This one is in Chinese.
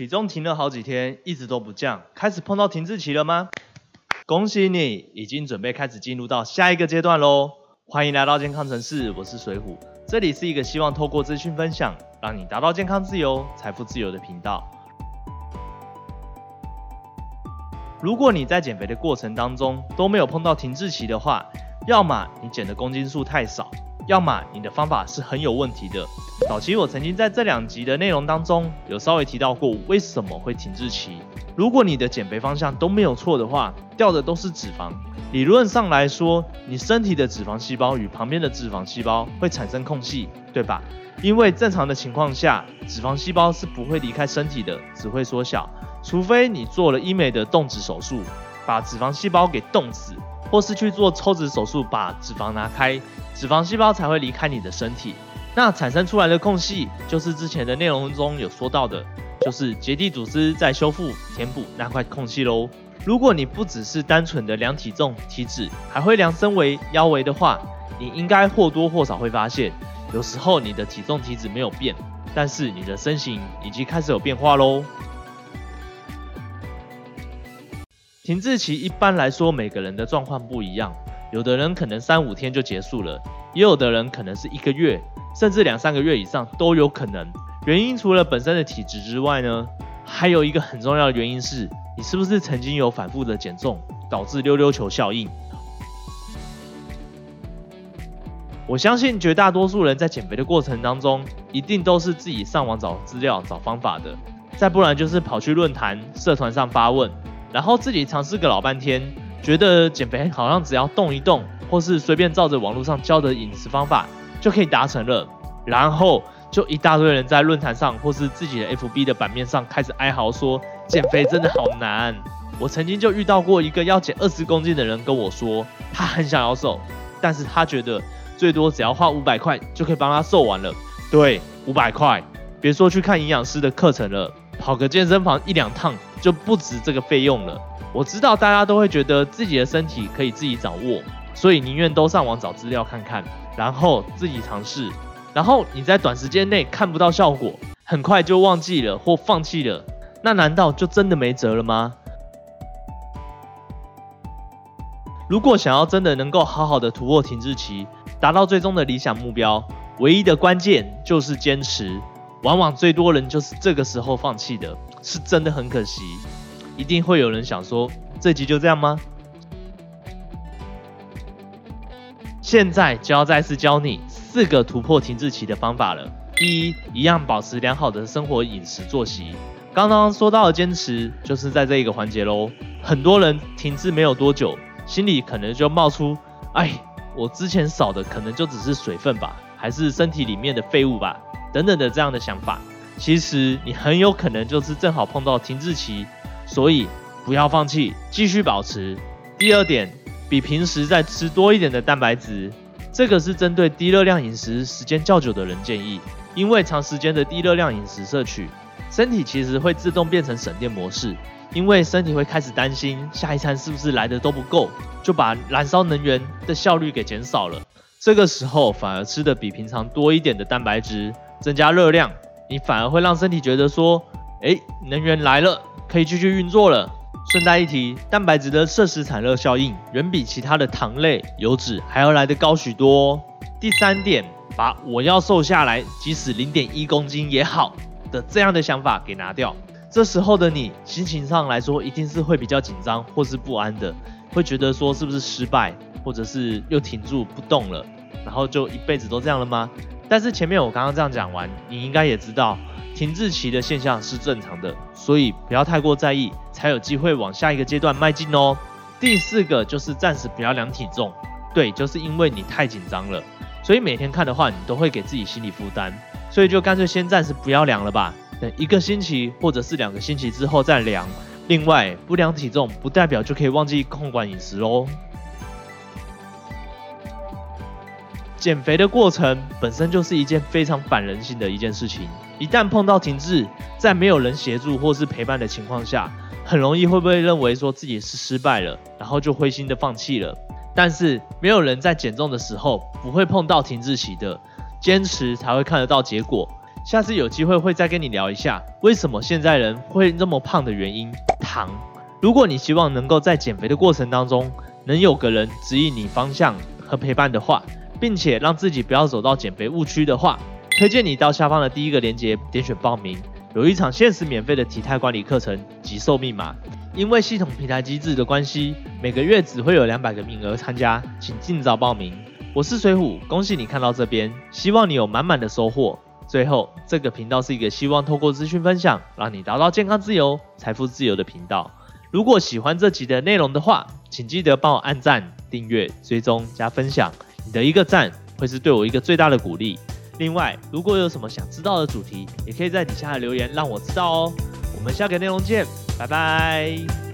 体重停了好几天，一直都不降，开始碰到停滞期了吗？恭喜你，已经准备开始进入到下一个阶段喽！欢迎来到健康城市，我是水虎，这里是一个希望透过资讯分享，让你达到健康自由、财富自由的频道。如果你在减肥的过程当中都没有碰到停滞期的话，要么你减的公斤数太少。要么你的方法是很有问题的。早期我曾经在这两集的内容当中有稍微提到过为什么会停滞期。如果你的减肥方向都没有错的话，掉的都是脂肪。理论上来说，你身体的脂肪细胞与旁边的脂肪细胞会产生空隙，对吧？因为正常的情况下，脂肪细胞是不会离开身体的，只会缩小。除非你做了医美的冻脂手术，把脂肪细胞给冻死。或是去做抽脂手术，把脂肪拿开，脂肪细胞才会离开你的身体。那产生出来的空隙，就是之前的内容中有说到的，就是结缔组织在修复、填补那块空隙喽。如果你不只是单纯的量体重、体脂，还会量身围、腰围的话，你应该或多或少会发现，有时候你的体重、体脂没有变，但是你的身形已经开始有变化喽。停滞期一般来说，每个人的状况不一样，有的人可能三五天就结束了，也有的人可能是一个月，甚至两三个月以上都有可能。原因除了本身的体质之外呢，还有一个很重要的原因是，你是不是曾经有反复的减重，导致溜溜球效应？我相信绝大多数人在减肥的过程当中，一定都是自己上网找资料、找方法的，再不然就是跑去论坛、社团上发问。然后自己尝试个老半天，觉得减肥好像只要动一动，或是随便照着网络上教的饮食方法就可以达成了。然后就一大堆人在论坛上或是自己的 FB 的版面上开始哀嚎说减肥真的好难。我曾经就遇到过一个要减二十公斤的人跟我说，他很想要瘦，但是他觉得最多只要花五百块就可以帮他瘦完了。对，五百块，别说去看营养师的课程了，跑个健身房一两趟。就不值这个费用了。我知道大家都会觉得自己的身体可以自己掌握，所以宁愿都上网找资料看看，然后自己尝试。然后你在短时间内看不到效果，很快就忘记了或放弃了，那难道就真的没辙了吗？如果想要真的能够好好的突破停滞期，达到最终的理想目标，唯一的关键就是坚持。往往最多人就是这个时候放弃的。是真的很可惜，一定会有人想说，这集就这样吗？现在就要再次教你四个突破停滞期的方法了。第一，一样保持良好的生活饮食作息。刚刚说到的坚持，就是在这一个环节喽。很多人停滞没有多久，心里可能就冒出，哎，我之前少的可能就只是水分吧，还是身体里面的废物吧，等等的这样的想法。其实你很有可能就是正好碰到停滞期，所以不要放弃，继续保持。第二点，比平时再吃多一点的蛋白质，这个是针对低热量饮食时间较久的人建议，因为长时间的低热量饮食摄取，身体其实会自动变成省电模式，因为身体会开始担心下一餐是不是来的都不够，就把燃烧能源的效率给减少了。这个时候反而吃的比平常多一点的蛋白质，增加热量。你反而会让身体觉得说，哎，能源来了，可以继续运作了。顺带一提，蛋白质的摄食产热效应远比其他的糖类、油脂还要来得高许多。第三点，把我要瘦下来，即使零点一公斤也好的这样的想法给拿掉。这时候的你，心情上来说一定是会比较紧张或是不安的，会觉得说是不是失败，或者是又停住不动了，然后就一辈子都这样了吗？但是前面我刚刚这样讲完，你应该也知道停滞期的现象是正常的，所以不要太过在意，才有机会往下一个阶段迈进哦。第四个就是暂时不要量体重，对，就是因为你太紧张了，所以每天看的话，你都会给自己心理负担，所以就干脆先暂时不要量了吧，等一个星期或者是两个星期之后再量。另外，不量体重不代表就可以忘记控管饮食哦。减肥的过程本身就是一件非常反人性的一件事情，一旦碰到停滞，在没有人协助或是陪伴的情况下，很容易会被认为说自己是失败了，然后就灰心的放弃了。但是没有人在减重的时候不会碰到停滞期的，坚持才会看得到结果。下次有机会会再跟你聊一下，为什么现在人会那么胖的原因。糖。如果你希望能够在减肥的过程当中，能有个人指引你方向和陪伴的话，并且让自己不要走到减肥误区的话，推荐你到下方的第一个链接点选报名，有一场限时免费的体态管理课程，极售密码。因为系统平台机制的关系，每个月只会有两百个名额参加，请尽早报名。我是水虎，恭喜你看到这边，希望你有满满的收获。最后，这个频道是一个希望透过资讯分享，让你达到健康自由、财富自由的频道。如果喜欢这集的内容的话，请记得帮我按赞、订阅、追踪、加分享。你的一个赞会是对我一个最大的鼓励。另外，如果有什么想知道的主题，也可以在底下留言让我知道哦。我们下个内容见，拜拜。